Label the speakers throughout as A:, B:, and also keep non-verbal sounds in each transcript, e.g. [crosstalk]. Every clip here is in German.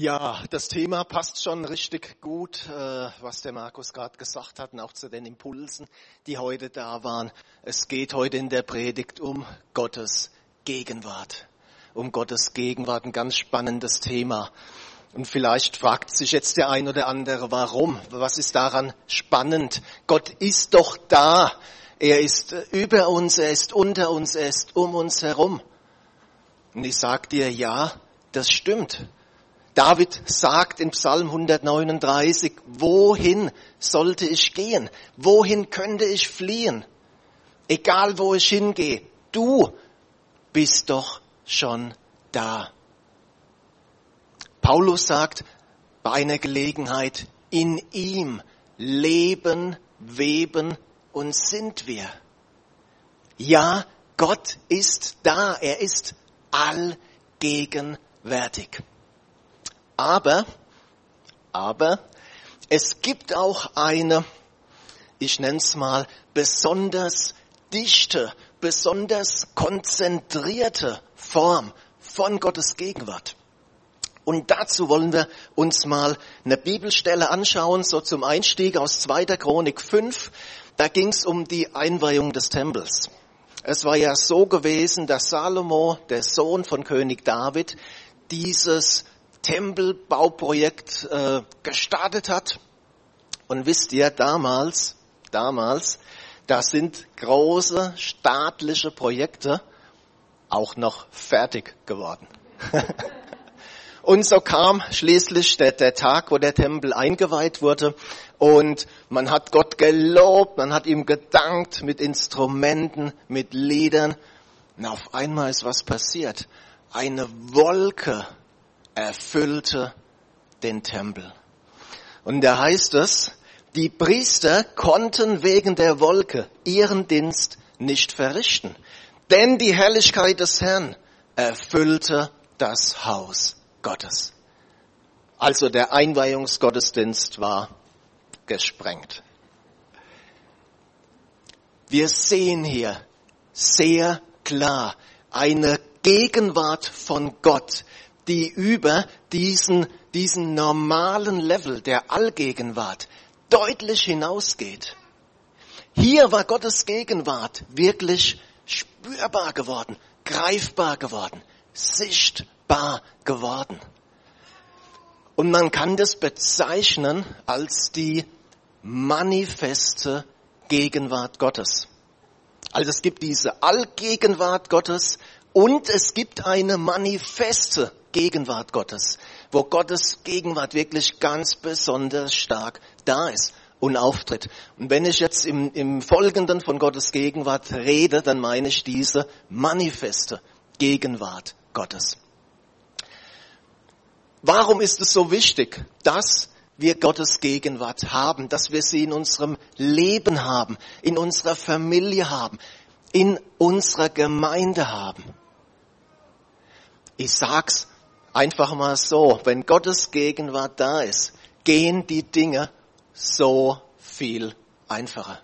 A: Ja, das Thema passt schon richtig gut, äh, was der Markus gerade gesagt hat, und auch zu den Impulsen, die heute da waren. Es geht heute in der Predigt um Gottes Gegenwart. Um Gottes Gegenwart, ein ganz spannendes Thema. Und vielleicht fragt sich jetzt der ein oder andere, warum? Was ist daran spannend? Gott ist doch da. Er ist über uns, er ist unter uns, er ist um uns herum. Und ich sag dir, ja, das stimmt. David sagt in Psalm 139, wohin sollte ich gehen? Wohin könnte ich fliehen? Egal wo ich hingehe, du bist doch schon da. Paulus sagt bei einer Gelegenheit, in ihm leben, weben und sind wir. Ja, Gott ist da, er ist allgegenwärtig. Aber, aber es gibt auch eine, ich nenne es mal, besonders dichte, besonders konzentrierte Form von Gottes Gegenwart. Und dazu wollen wir uns mal eine Bibelstelle anschauen, so zum Einstieg aus 2. Chronik 5. Da ging es um die Einweihung des Tempels. Es war ja so gewesen, dass Salomo, der Sohn von König David, dieses Tempelbauprojekt äh, gestartet hat. Und wisst ihr, damals, damals, da sind große staatliche Projekte auch noch fertig geworden. [laughs] und so kam schließlich der, der Tag, wo der Tempel eingeweiht wurde und man hat Gott gelobt, man hat ihm gedankt mit Instrumenten, mit Liedern. Und auf einmal ist was passiert. Eine Wolke erfüllte den Tempel. Und da heißt es, die Priester konnten wegen der Wolke ihren Dienst nicht verrichten, denn die Herrlichkeit des Herrn erfüllte das Haus Gottes. Also der Einweihungsgottesdienst war gesprengt. Wir sehen hier sehr klar eine Gegenwart von Gott, die über diesen, diesen normalen Level der Allgegenwart deutlich hinausgeht. Hier war Gottes Gegenwart wirklich spürbar geworden, greifbar geworden, sichtbar geworden. Und man kann das bezeichnen als die manifeste Gegenwart Gottes. Also es gibt diese Allgegenwart Gottes und es gibt eine manifeste Gegenwart Gottes, wo Gottes Gegenwart wirklich ganz besonders stark da ist und auftritt. Und wenn ich jetzt im, im Folgenden von Gottes Gegenwart rede, dann meine ich diese manifeste Gegenwart Gottes. Warum ist es so wichtig, dass wir Gottes Gegenwart haben, dass wir sie in unserem Leben haben, in unserer Familie haben, in unserer Gemeinde haben? Ich sag's Einfach mal so, wenn Gottes Gegenwart da ist, gehen die Dinge so viel einfacher.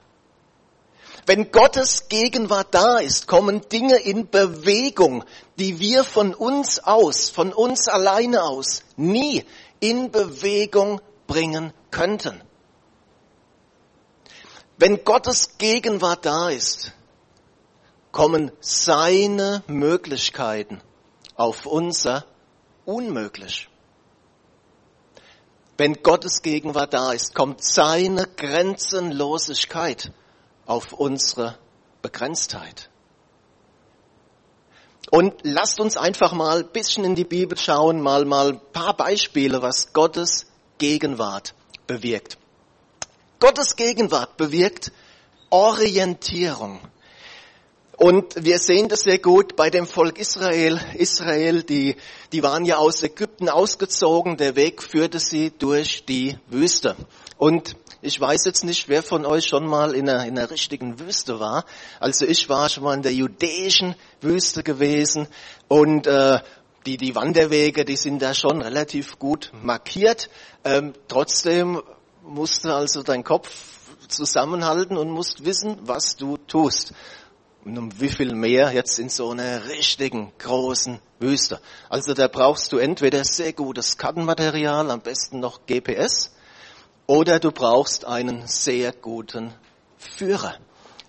A: Wenn Gottes Gegenwart da ist, kommen Dinge in Bewegung, die wir von uns aus, von uns alleine aus, nie in Bewegung bringen könnten. Wenn Gottes Gegenwart da ist, kommen seine Möglichkeiten auf unser unmöglich. Wenn Gottes Gegenwart da ist, kommt seine Grenzenlosigkeit auf unsere Begrenztheit. Und lasst uns einfach mal ein bisschen in die Bibel schauen, mal, mal ein paar Beispiele, was Gottes Gegenwart bewirkt. Gottes Gegenwart bewirkt Orientierung. Und wir sehen das sehr gut bei dem Volk Israel. Israel, die, die waren ja aus Ägypten ausgezogen. Der Weg führte sie durch die Wüste. Und ich weiß jetzt nicht, wer von euch schon mal in einer, in einer richtigen Wüste war. Also ich war schon mal in der judäischen Wüste gewesen und äh, die, die Wanderwege, die sind da schon relativ gut markiert. Ähm, trotzdem musste also dein Kopf zusammenhalten und musst wissen, was du tust. Und um wie viel mehr jetzt in so einer richtigen großen Wüste. Also da brauchst du entweder sehr gutes Kartenmaterial, am besten noch GPS, oder du brauchst einen sehr guten Führer.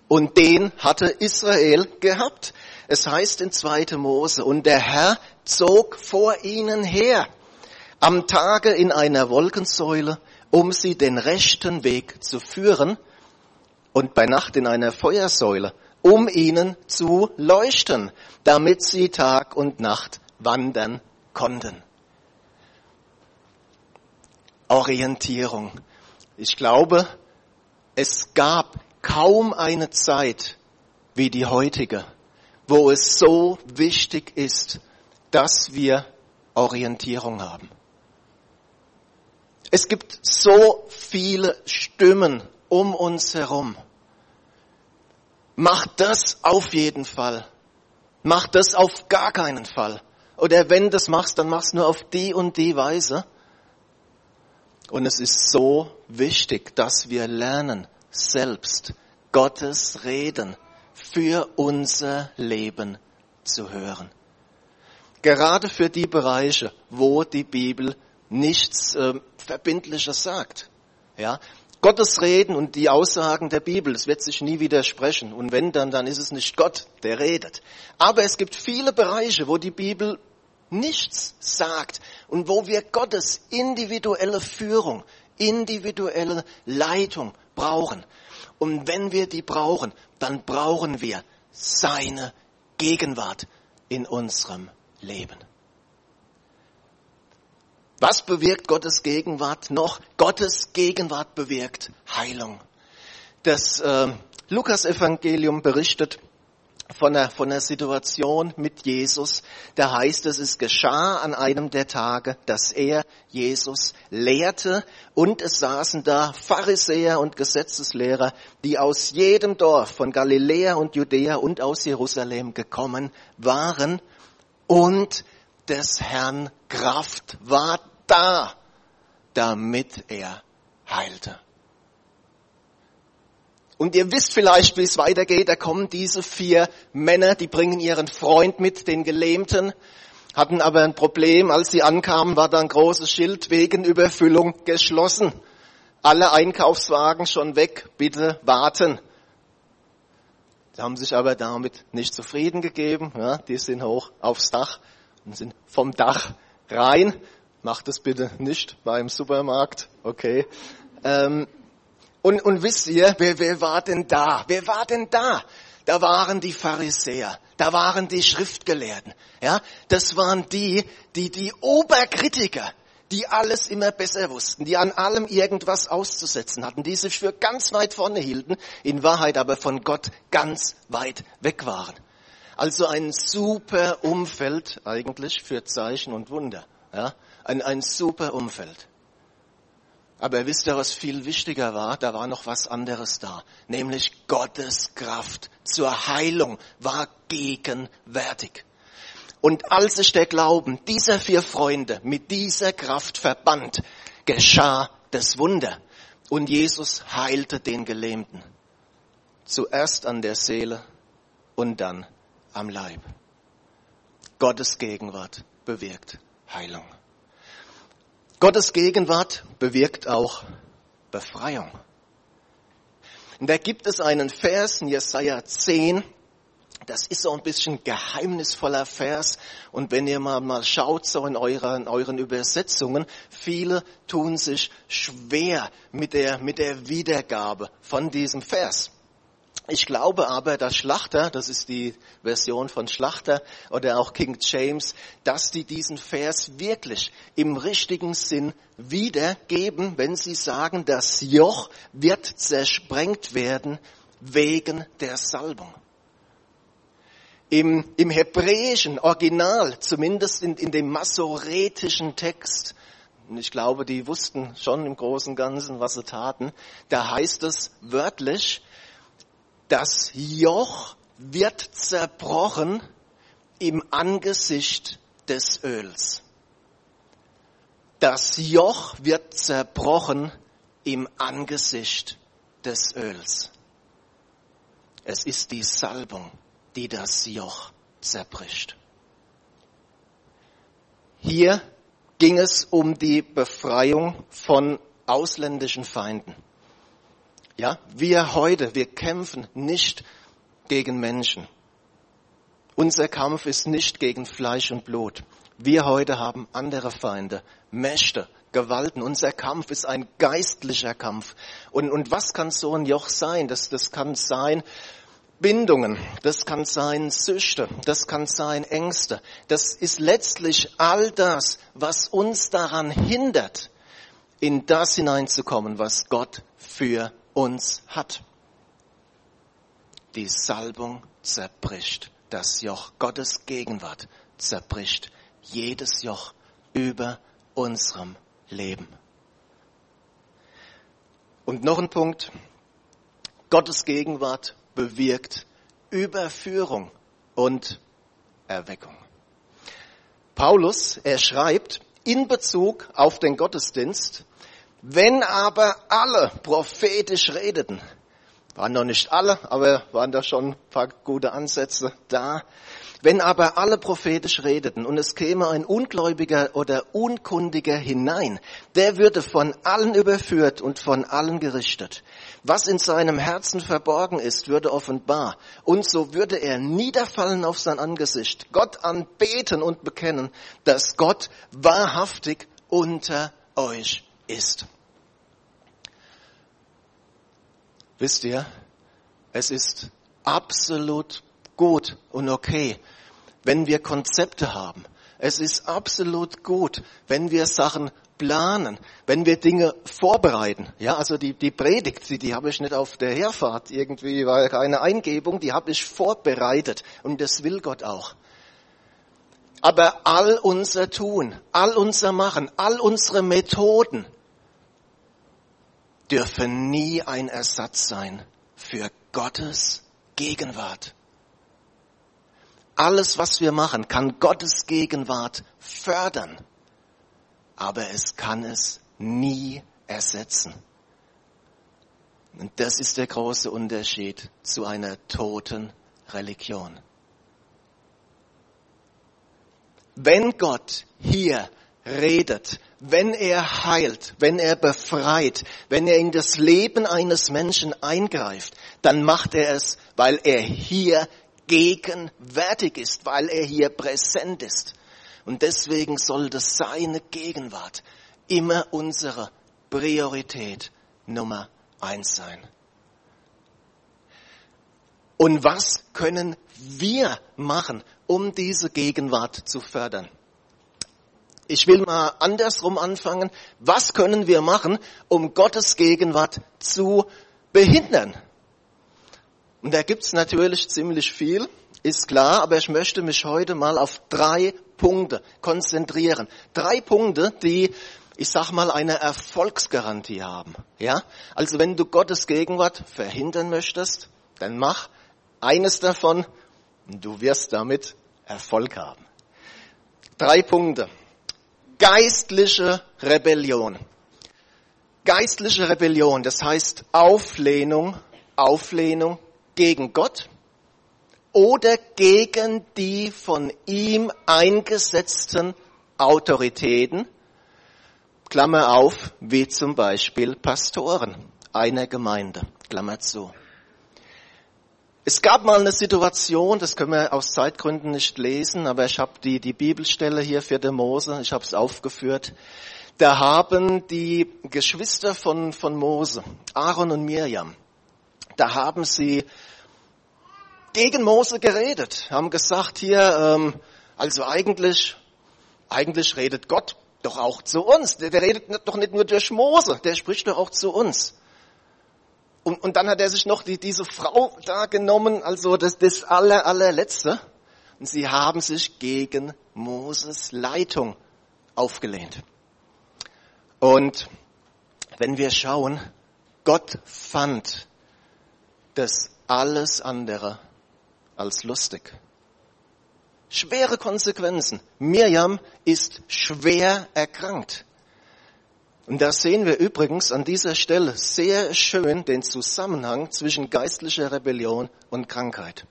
A: Und den hatte Israel gehabt. Es heißt in 2. Mose, und der Herr zog vor ihnen her, am Tage in einer Wolkensäule, um sie den rechten Weg zu führen, und bei Nacht in einer Feuersäule, um ihnen zu leuchten, damit sie Tag und Nacht wandern konnten. Orientierung. Ich glaube, es gab kaum eine Zeit wie die heutige, wo es so wichtig ist, dass wir Orientierung haben. Es gibt so viele Stimmen um uns herum. Mach das auf jeden Fall. Mach das auf gar keinen Fall. Oder wenn das machst, dann mach's nur auf die und die Weise. Und es ist so wichtig, dass wir lernen, selbst Gottes Reden für unser Leben zu hören. Gerade für die Bereiche, wo die Bibel nichts äh, Verbindliches sagt. Ja, Gottes Reden und die Aussagen der Bibel, es wird sich nie widersprechen. Und wenn dann, dann ist es nicht Gott, der redet. Aber es gibt viele Bereiche, wo die Bibel nichts sagt und wo wir Gottes individuelle Führung, individuelle Leitung brauchen. Und wenn wir die brauchen, dann brauchen wir seine Gegenwart in unserem Leben. Was bewirkt Gottes Gegenwart noch? Gottes Gegenwart bewirkt Heilung. Das äh, Lukas-Evangelium berichtet von der, von der Situation mit Jesus. Da heißt es, es geschah an einem der Tage, dass er Jesus lehrte und es saßen da Pharisäer und Gesetzeslehrer, die aus jedem Dorf von Galiläa und Judäa und aus Jerusalem gekommen waren und des Herrn Kraft war da, damit er heilte. Und ihr wisst vielleicht, wie es weitergeht. Da kommen diese vier Männer, die bringen ihren Freund mit, den Gelähmten, hatten aber ein Problem. Als sie ankamen, war da ein großes Schild wegen Überfüllung geschlossen. Alle Einkaufswagen schon weg, bitte warten. Sie haben sich aber damit nicht zufrieden gegeben. Ja, die sind hoch aufs Dach und sind vom Dach rein. Macht es bitte nicht beim Supermarkt, okay? Ähm, und, und wisst ihr, wer, wer war denn da? Wer war denn da? Da waren die Pharisäer, da waren die Schriftgelehrten, ja? Das waren die, die, die Oberkritiker, die alles immer besser wussten, die an allem irgendwas auszusetzen hatten, die sich für ganz weit vorne hielten, in Wahrheit aber von Gott ganz weit weg waren. Also ein super Umfeld eigentlich für Zeichen und Wunder. Ja? Ein, ein super Umfeld. Aber wisst ihr, was viel wichtiger war? Da war noch was anderes da. Nämlich Gottes Kraft zur Heilung war gegenwärtig. Und als sich der Glauben dieser vier Freunde mit dieser Kraft verband, geschah das Wunder. Und Jesus heilte den Gelähmten. Zuerst an der Seele und dann am Leib. Gottes Gegenwart bewirkt Heilung. Gottes Gegenwart bewirkt auch Befreiung. Und da gibt es einen Vers in Jesaja 10, das ist so ein bisschen geheimnisvoller Vers. Und wenn ihr mal, mal schaut, so in euren, euren Übersetzungen, viele tun sich schwer mit der, mit der Wiedergabe von diesem Vers. Ich glaube aber, dass Schlachter, das ist die Version von Schlachter oder auch King James, dass die diesen Vers wirklich im richtigen Sinn wiedergeben, wenn sie sagen, das Joch wird zersprengt werden wegen der Salbung. Im, im hebräischen Original, zumindest in, in dem masoretischen Text, ich glaube, die wussten schon im Großen und Ganzen, was sie taten, da heißt es wörtlich, das Joch wird zerbrochen im Angesicht des Öls. Das Joch wird zerbrochen im Angesicht des Öls. Es ist die Salbung, die das Joch zerbricht. Hier ging es um die Befreiung von ausländischen Feinden. Ja, wir heute, wir kämpfen nicht gegen Menschen. Unser Kampf ist nicht gegen Fleisch und Blut. Wir heute haben andere Feinde, Mächte, Gewalten. Unser Kampf ist ein geistlicher Kampf. Und, und was kann so ein Joch sein? Das, das kann sein Bindungen, das kann sein Süchte, das kann sein Ängste. Das ist letztlich all das, was uns daran hindert, in das hineinzukommen, was Gott für uns hat. Die Salbung zerbricht das Joch. Gottes Gegenwart zerbricht jedes Joch über unserem Leben. Und noch ein Punkt. Gottes Gegenwart bewirkt Überführung und Erweckung. Paulus, er schreibt in Bezug auf den Gottesdienst, wenn aber alle prophetisch redeten, waren noch nicht alle, aber waren da schon ein paar gute Ansätze da. Wenn aber alle prophetisch redeten und es käme ein Ungläubiger oder Unkundiger hinein, der würde von allen überführt und von allen gerichtet. Was in seinem Herzen verborgen ist, würde offenbar. Und so würde er niederfallen auf sein Angesicht, Gott anbeten und bekennen, dass Gott wahrhaftig unter euch ist. Wisst ihr, es ist absolut gut und okay, wenn wir Konzepte haben. Es ist absolut gut, wenn wir Sachen planen, wenn wir Dinge vorbereiten. Ja, also die, die Predigt, die, die habe ich nicht auf der Herfahrt irgendwie, war keine Eingebung, die habe ich vorbereitet und das will Gott auch. Aber all unser Tun, all unser Machen, all unsere Methoden, dürfe nie ein Ersatz sein für Gottes Gegenwart. Alles, was wir machen, kann Gottes Gegenwart fördern, aber es kann es nie ersetzen. Und das ist der große Unterschied zu einer toten Religion. Wenn Gott hier redet, wenn er heilt, wenn er befreit, wenn er in das Leben eines Menschen eingreift, dann macht er es, weil er hier gegenwärtig ist, weil er hier präsent ist. Und deswegen sollte seine Gegenwart immer unsere Priorität Nummer eins sein. Und was können wir machen, um diese Gegenwart zu fördern? Ich will mal andersrum anfangen. Was können wir machen, um Gottes Gegenwart zu behindern? Und da gibt's natürlich ziemlich viel, ist klar, aber ich möchte mich heute mal auf drei Punkte konzentrieren. Drei Punkte, die, ich sag mal, eine Erfolgsgarantie haben. Ja? Also wenn du Gottes Gegenwart verhindern möchtest, dann mach eines davon und du wirst damit Erfolg haben. Drei Punkte geistliche Rebellion. Geistliche Rebellion, das heißt Auflehnung, Auflehnung gegen Gott oder gegen die von ihm eingesetzten Autoritäten, Klammer auf, wie zum Beispiel Pastoren einer Gemeinde, Klammer zu. Es gab mal eine Situation, das können wir aus Zeitgründen nicht lesen, aber ich habe die, die Bibelstelle hier für den Mose, ich habe es aufgeführt. Da haben die Geschwister von, von Mose, Aaron und Mirjam, da haben sie gegen Mose geredet, haben gesagt hier, ähm, also eigentlich, eigentlich redet Gott doch auch zu uns. Der, der redet doch nicht nur durch Mose, der spricht doch auch zu uns. Und, und dann hat er sich noch die, diese Frau da genommen, also das, das aller, allerletzte. Und sie haben sich gegen Moses Leitung aufgelehnt. Und wenn wir schauen, Gott fand das alles andere als lustig. Schwere Konsequenzen. Mirjam ist schwer erkrankt. Und da sehen wir übrigens an dieser Stelle sehr schön den Zusammenhang zwischen geistlicher Rebellion und Krankheit.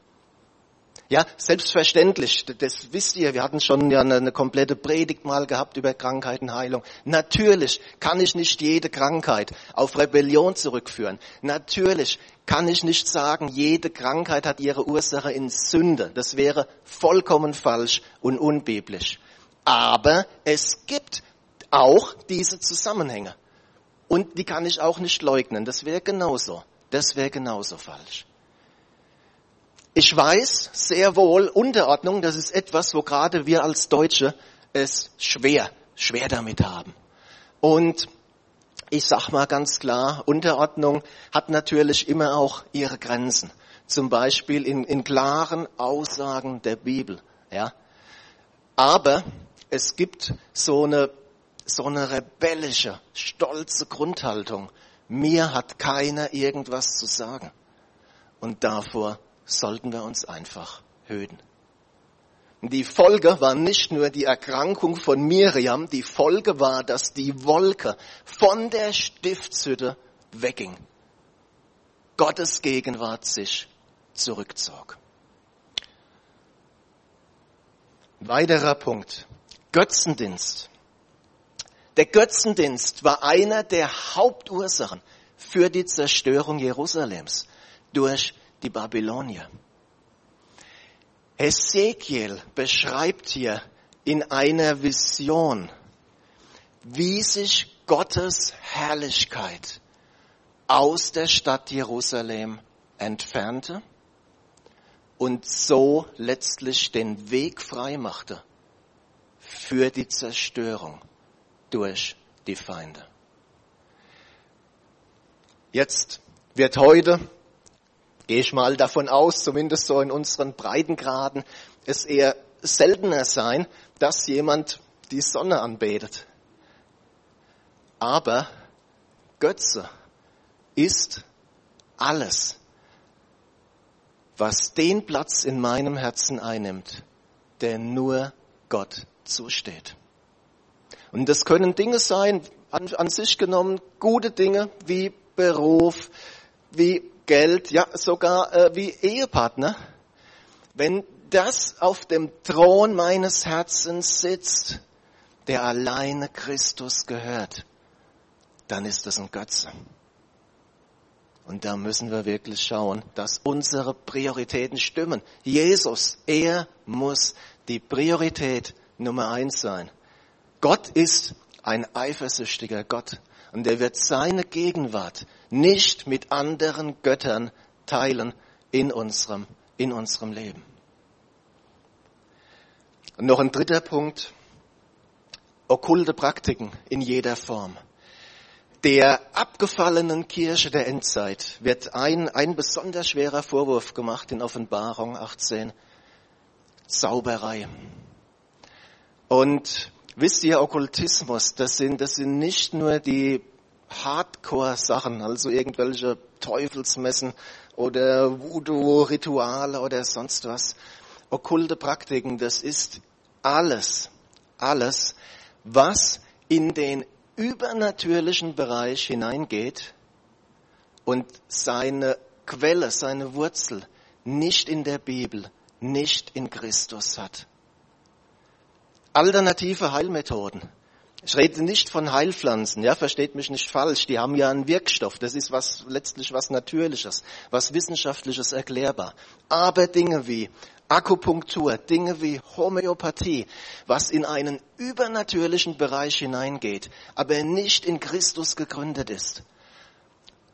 A: Ja, selbstverständlich, das wisst ihr, wir hatten schon ja eine, eine, komplette Predigt mal gehabt über Krankheitenheilung. Natürlich kann ich nicht jede Krankheit auf Rebellion zurückführen. Natürlich kann ich nicht sagen, jede Krankheit hat ihre Ursache in Sünde. Das wäre vollkommen falsch und unbiblisch. Aber es gibt auch diese Zusammenhänge. Und die kann ich auch nicht leugnen. Das wäre genauso. Das wäre genauso falsch. Ich weiß sehr wohl, Unterordnung, das ist etwas, wo gerade wir als Deutsche es schwer, schwer damit haben. Und ich sag mal ganz klar, Unterordnung hat natürlich immer auch ihre Grenzen. Zum Beispiel in, in klaren Aussagen der Bibel, ja. Aber es gibt so eine, so eine rebellische, stolze Grundhaltung. Mir hat keiner irgendwas zu sagen. Und davor sollten wir uns einfach hüten. Die Folge war nicht nur die Erkrankung von Miriam, die Folge war, dass die Wolke von der Stiftshütte wegging. Gottes Gegenwart sich zurückzog. Weiterer Punkt. Götzendienst. Der Götzendienst war einer der Hauptursachen für die Zerstörung Jerusalems durch die Babylonier. Ezekiel beschreibt hier in einer Vision, wie sich Gottes Herrlichkeit aus der Stadt Jerusalem entfernte und so letztlich den Weg frei machte für die Zerstörung durch die Feinde. Jetzt wird heute gehe ich mal davon aus, zumindest so in unseren Breitengraden, es eher seltener sein, dass jemand die Sonne anbetet. Aber Götze ist alles, was den Platz in meinem Herzen einnimmt, der nur Gott zusteht. Und das können Dinge sein, an, an sich genommen, gute Dinge wie Beruf, wie Geld, ja sogar äh, wie Ehepartner, wenn das auf dem Thron meines Herzens sitzt, der alleine Christus gehört, dann ist das ein Götze. Und da müssen wir wirklich schauen, dass unsere Prioritäten stimmen. Jesus, er muss die Priorität Nummer eins sein. Gott ist ein eifersüchtiger Gott und er wird seine Gegenwart nicht mit anderen Göttern teilen in unserem, in unserem Leben. Und noch ein dritter Punkt. Okkulte Praktiken in jeder Form. Der abgefallenen Kirche der Endzeit wird ein, ein besonders schwerer Vorwurf gemacht in Offenbarung 18. Zauberei. Und wisst ihr, Okkultismus, das sind, das sind nicht nur die Hardcore-Sachen, also irgendwelche Teufelsmessen oder Voodoo-Rituale oder sonst was. Okkulte Praktiken, das ist alles, alles, was in den übernatürlichen Bereich hineingeht und seine Quelle, seine Wurzel nicht in der Bibel, nicht in Christus hat. Alternative Heilmethoden. Ich rede nicht von Heilpflanzen, ja, versteht mich nicht falsch. Die haben ja einen Wirkstoff. Das ist was, letztlich was Natürliches, was Wissenschaftliches erklärbar. Aber Dinge wie Akupunktur, Dinge wie Homöopathie, was in einen übernatürlichen Bereich hineingeht, aber nicht in Christus gegründet ist.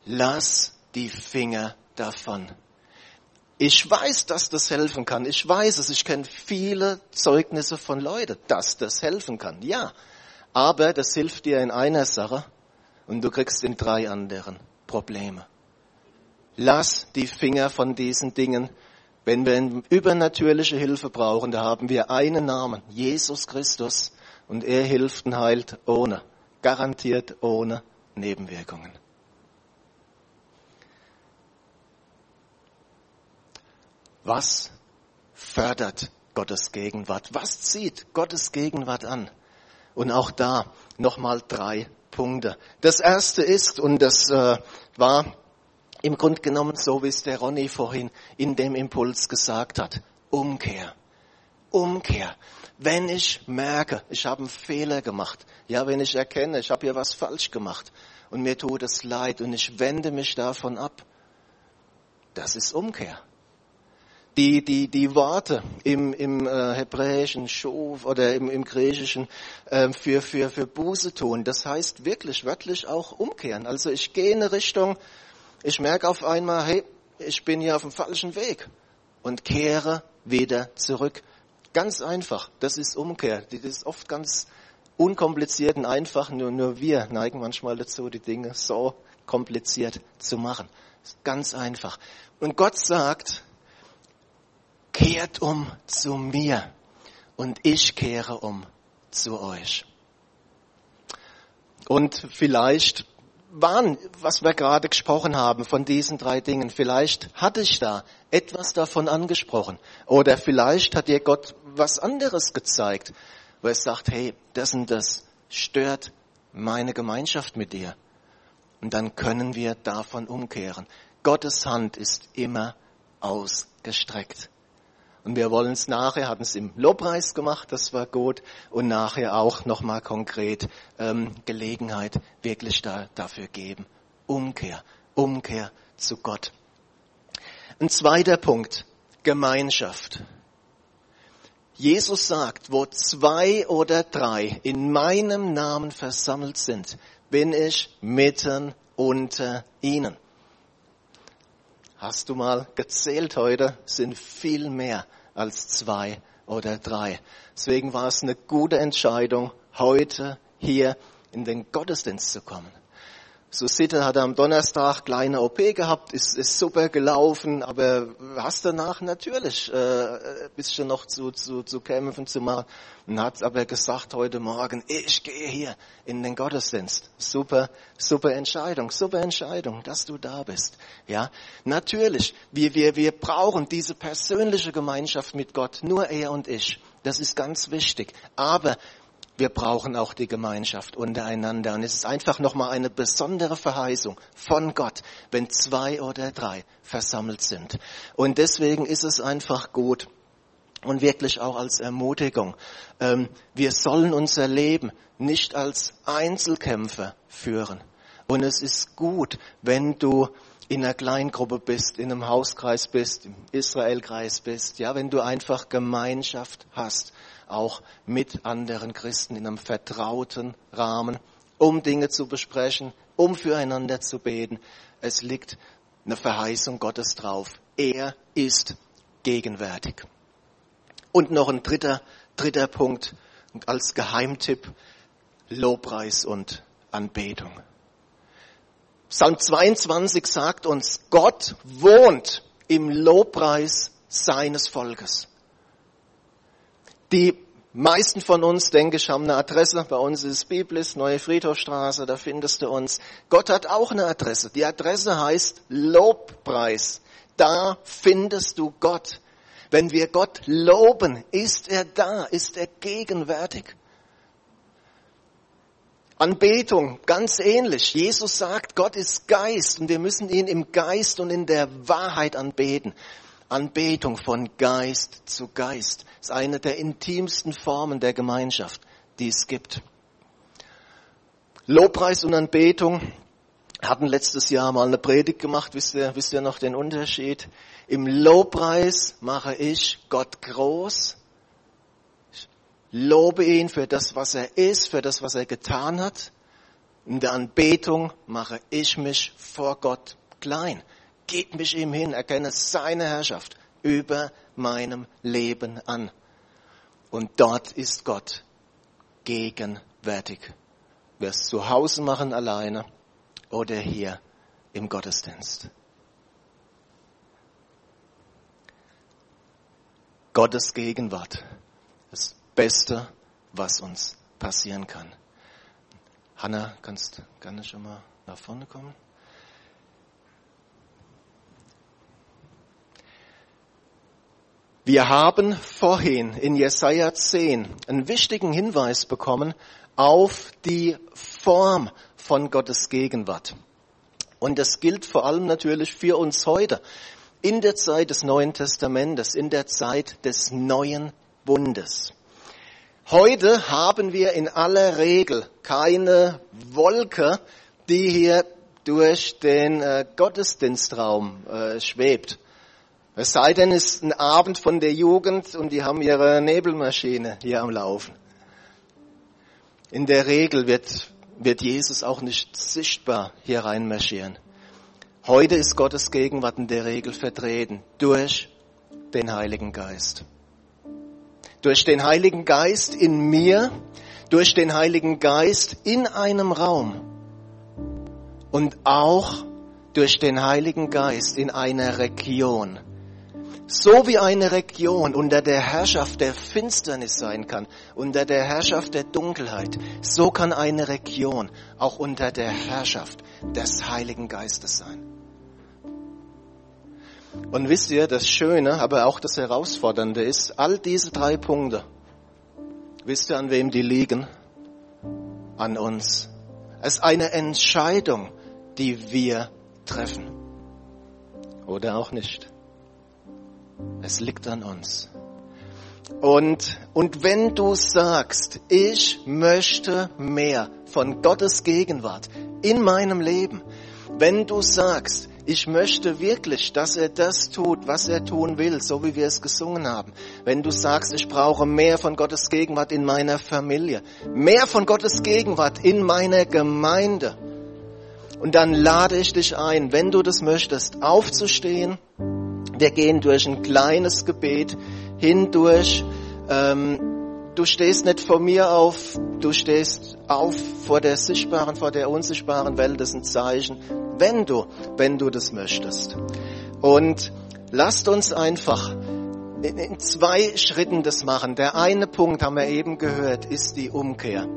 A: Lass die Finger davon. Ich weiß, dass das helfen kann. Ich weiß es. Ich kenne viele Zeugnisse von Leuten, dass das helfen kann. Ja. Aber das hilft dir in einer Sache und du kriegst in drei anderen Probleme. Lass die Finger von diesen Dingen. Wenn wir übernatürliche Hilfe brauchen, da haben wir einen Namen, Jesus Christus, und er hilft und heilt ohne, garantiert ohne Nebenwirkungen. Was fördert Gottes Gegenwart? Was zieht Gottes Gegenwart an? Und auch da nochmal drei Punkte. Das erste ist, und das äh, war im Grunde genommen so, wie es der Ronny vorhin in dem Impuls gesagt hat, Umkehr. Umkehr. Wenn ich merke, ich habe einen Fehler gemacht, ja, wenn ich erkenne, ich habe hier was falsch gemacht und mir tut es leid und ich wende mich davon ab, das ist Umkehr. Die, die, die Worte im, im äh, hebräischen Schuf oder im, im griechischen äh, für, für, für Buße tun, das heißt wirklich wörtlich auch umkehren. Also ich gehe in eine Richtung, ich merke auf einmal, hey, ich bin hier auf dem falschen Weg und kehre wieder zurück. Ganz einfach. Das ist Umkehr. Das ist oft ganz unkompliziert und einfach. Nur, nur wir neigen manchmal dazu, die Dinge so kompliziert zu machen. Ganz einfach. Und Gott sagt, kehrt um zu mir und ich kehre um zu euch. Und vielleicht waren, was wir gerade gesprochen haben von diesen drei Dingen, vielleicht hatte ich da etwas davon angesprochen. Oder vielleicht hat dir Gott was anderes gezeigt, wo er sagt, hey, das und das stört meine Gemeinschaft mit dir. Und dann können wir davon umkehren. Gottes Hand ist immer ausgestreckt. Und wir wollen es nachher, hatten es im Lobpreis gemacht, das war gut, und nachher auch nochmal konkret ähm, Gelegenheit wirklich da, dafür geben. Umkehr, Umkehr zu Gott. Ein zweiter Punkt, Gemeinschaft. Jesus sagt, wo zwei oder drei in meinem Namen versammelt sind, bin ich mitten unter ihnen. Hast du mal gezählt heute? Sind viel mehr als zwei oder drei. Deswegen war es eine gute Entscheidung, heute hier in den Gottesdienst zu kommen. Susite hat am Donnerstag kleine OP gehabt, ist, ist super gelaufen, aber hast danach natürlich äh, bisschen noch zu, zu, zu kämpfen zu machen und hat aber gesagt heute Morgen, ich gehe hier in den Gottesdienst. Super, super Entscheidung, super Entscheidung, dass du da bist. Ja, natürlich, wir, wir, wir brauchen diese persönliche Gemeinschaft mit Gott, nur er und ich. Das ist ganz wichtig. Aber wir brauchen auch die Gemeinschaft untereinander. Und es ist einfach nochmal eine besondere Verheißung von Gott, wenn zwei oder drei versammelt sind. Und deswegen ist es einfach gut und wirklich auch als Ermutigung. Ähm, wir sollen unser Leben nicht als Einzelkämpfer führen. Und es ist gut, wenn du in einer Kleingruppe bist, in einem Hauskreis bist, im Israelkreis bist, ja, wenn du einfach Gemeinschaft hast auch mit anderen Christen in einem vertrauten Rahmen, um Dinge zu besprechen, um füreinander zu beten. Es liegt eine Verheißung Gottes drauf. Er ist gegenwärtig. Und noch ein dritter, dritter Punkt als Geheimtipp, Lobpreis und Anbetung. Psalm 22 sagt uns, Gott wohnt im Lobpreis seines Volkes. Die meisten von uns, denke ich, haben eine Adresse. Bei uns ist Biblis, Neue Friedhofstraße, da findest du uns. Gott hat auch eine Adresse. Die Adresse heißt Lobpreis. Da findest du Gott. Wenn wir Gott loben, ist er da, ist er gegenwärtig. Anbetung, ganz ähnlich. Jesus sagt, Gott ist Geist und wir müssen ihn im Geist und in der Wahrheit anbeten. Anbetung von Geist zu Geist ist eine der intimsten Formen der Gemeinschaft, die es gibt. Lobpreis und Anbetung hatten letztes Jahr mal eine Predigt gemacht. Wisst ihr, wisst ihr noch den Unterschied? Im Lobpreis mache ich Gott groß. Lobe ihn für das, was er ist, für das, was er getan hat. In der Anbetung mache ich mich vor Gott klein gebe mich ihm hin, erkenne seine Herrschaft über meinem Leben an. Und dort ist Gott gegenwärtig. Wir es zu Hause machen alleine oder hier im Gottesdienst. Gottes Gegenwart, das Beste, was uns passieren kann. Hanna, kannst gerne schon mal nach vorne kommen? Wir haben vorhin in Jesaja 10 einen wichtigen Hinweis bekommen auf die Form von Gottes Gegenwart. Und das gilt vor allem natürlich für uns heute. in der Zeit des Neuen Testamentes, in der Zeit des neuen Bundes. Heute haben wir in aller Regel keine Wolke, die hier durch den äh, Gottesdienstraum äh, schwebt. Es sei denn, es ist ein Abend von der Jugend und die haben ihre Nebelmaschine hier am Laufen. In der Regel wird, wird Jesus auch nicht sichtbar hier reinmarschieren. Heute ist Gottes Gegenwart in der Regel vertreten durch den Heiligen Geist. Durch den Heiligen Geist in mir, durch den Heiligen Geist in einem Raum und auch durch den Heiligen Geist in einer Region. So wie eine Region unter der Herrschaft der Finsternis sein kann, unter der Herrschaft der Dunkelheit, so kann eine Region auch unter der Herrschaft des Heiligen Geistes sein. Und wisst ihr, das Schöne, aber auch das Herausfordernde ist, all diese drei Punkte, wisst ihr, an wem die liegen? An uns. Es ist eine Entscheidung, die wir treffen. Oder auch nicht. Es liegt an uns. Und, und wenn du sagst, ich möchte mehr von Gottes Gegenwart in meinem Leben, wenn du sagst, ich möchte wirklich, dass er das tut, was er tun will, so wie wir es gesungen haben. Wenn du sagst, ich brauche mehr von Gottes Gegenwart in meiner Familie, mehr von Gottes Gegenwart in meiner Gemeinde, und dann lade ich dich ein, wenn du das möchtest, aufzustehen. Wir gehen durch ein kleines Gebet hindurch. Ähm, du stehst nicht vor mir auf, du stehst auf vor der sichtbaren, vor der unsichtbaren Welt. Das ist ein Zeichen, wenn du, wenn du das möchtest. Und lasst uns einfach in zwei Schritten das machen. Der eine Punkt, haben wir eben gehört, ist die Umkehr.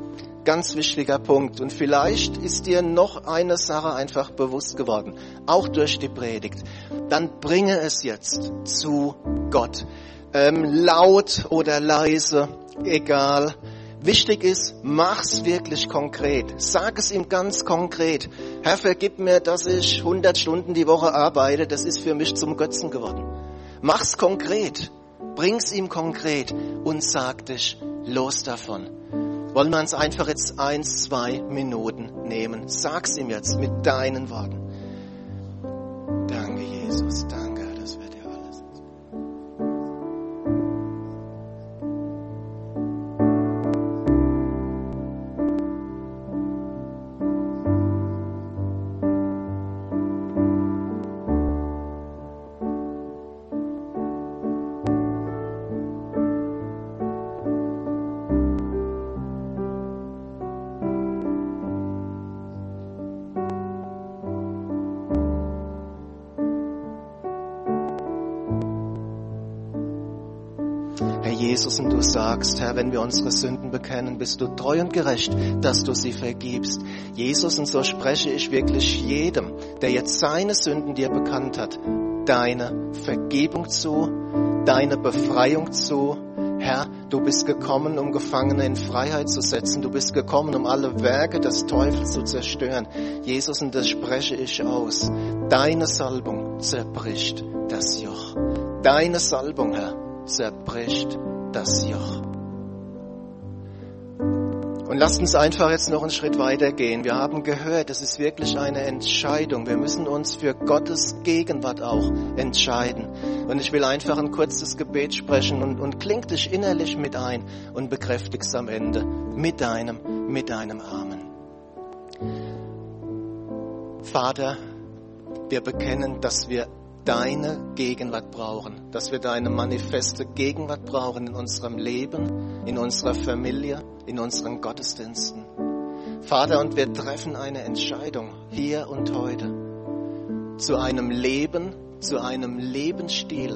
A: Ganz wichtiger Punkt. Und vielleicht ist dir noch eine Sache einfach bewusst geworden, auch durch die Predigt. Dann bringe es jetzt zu Gott. Ähm, laut oder leise, egal. Wichtig ist, mach's wirklich konkret. Sag es ihm ganz konkret. Herr, vergib mir, dass ich 100 Stunden die Woche arbeite. Das ist für mich zum Götzen geworden. Mach's konkret. Bring's ihm konkret und sag dich los davon. Wollen wir uns einfach jetzt eins, zwei Minuten nehmen. Sag's ihm jetzt mit deinen Worten. Danke, Jesus. Danke. Jesus, und du sagst, Herr, wenn wir unsere Sünden bekennen, bist du treu und gerecht, dass du sie vergibst. Jesus, und so spreche ich wirklich jedem, der jetzt seine Sünden dir bekannt hat, deine Vergebung zu, deine Befreiung zu. Herr, du bist gekommen, um Gefangene in Freiheit zu setzen. Du bist gekommen, um alle Werke des Teufels zu zerstören. Jesus, und das spreche ich aus. Deine Salbung zerbricht das Joch. Deine Salbung, Herr, zerbricht das Joch. Und lasst uns einfach jetzt noch einen Schritt weiter gehen. Wir haben gehört, es ist wirklich eine Entscheidung. Wir müssen uns für Gottes Gegenwart auch entscheiden. Und ich will einfach ein kurzes Gebet sprechen und, und kling dich innerlich mit ein und bekräftigst am Ende mit deinem, mit deinem Amen. Vater, wir bekennen, dass wir deine Gegenwart brauchen, dass wir deine manifeste Gegenwart brauchen in unserem Leben, in unserer Familie, in unseren Gottesdiensten. Vater, und wir treffen eine Entscheidung hier und heute zu einem Leben, zu einem Lebensstil,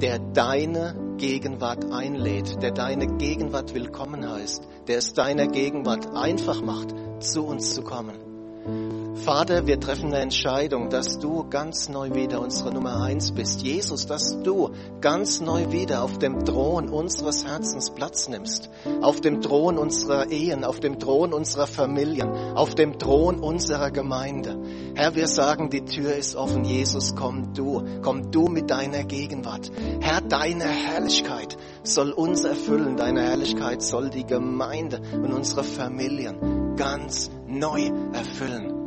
A: der deine Gegenwart einlädt, der deine Gegenwart willkommen heißt, der es deiner Gegenwart einfach macht, zu uns zu kommen. Vater, wir treffen eine Entscheidung, dass du ganz neu wieder unsere Nummer eins bist. Jesus, dass du ganz neu wieder auf dem Thron unseres Herzens Platz nimmst. Auf dem Thron unserer Ehen, auf dem Thron unserer Familien, auf dem Thron unserer Gemeinde. Herr, wir sagen, die Tür ist offen. Jesus, komm du. Komm du mit deiner Gegenwart. Herr, deine Herrlichkeit soll uns erfüllen. Deine Herrlichkeit soll die Gemeinde und unsere Familien ganz neu erfüllen.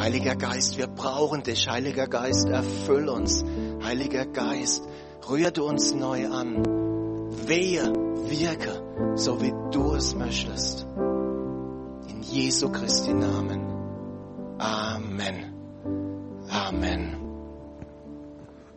A: Heiliger Geist, wir brauchen dich. Heiliger Geist, erfüll uns. Heiliger Geist, rühr du uns neu an. Wehe, wirke, so wie du es möchtest. In Jesu Christi Namen. Amen. Amen.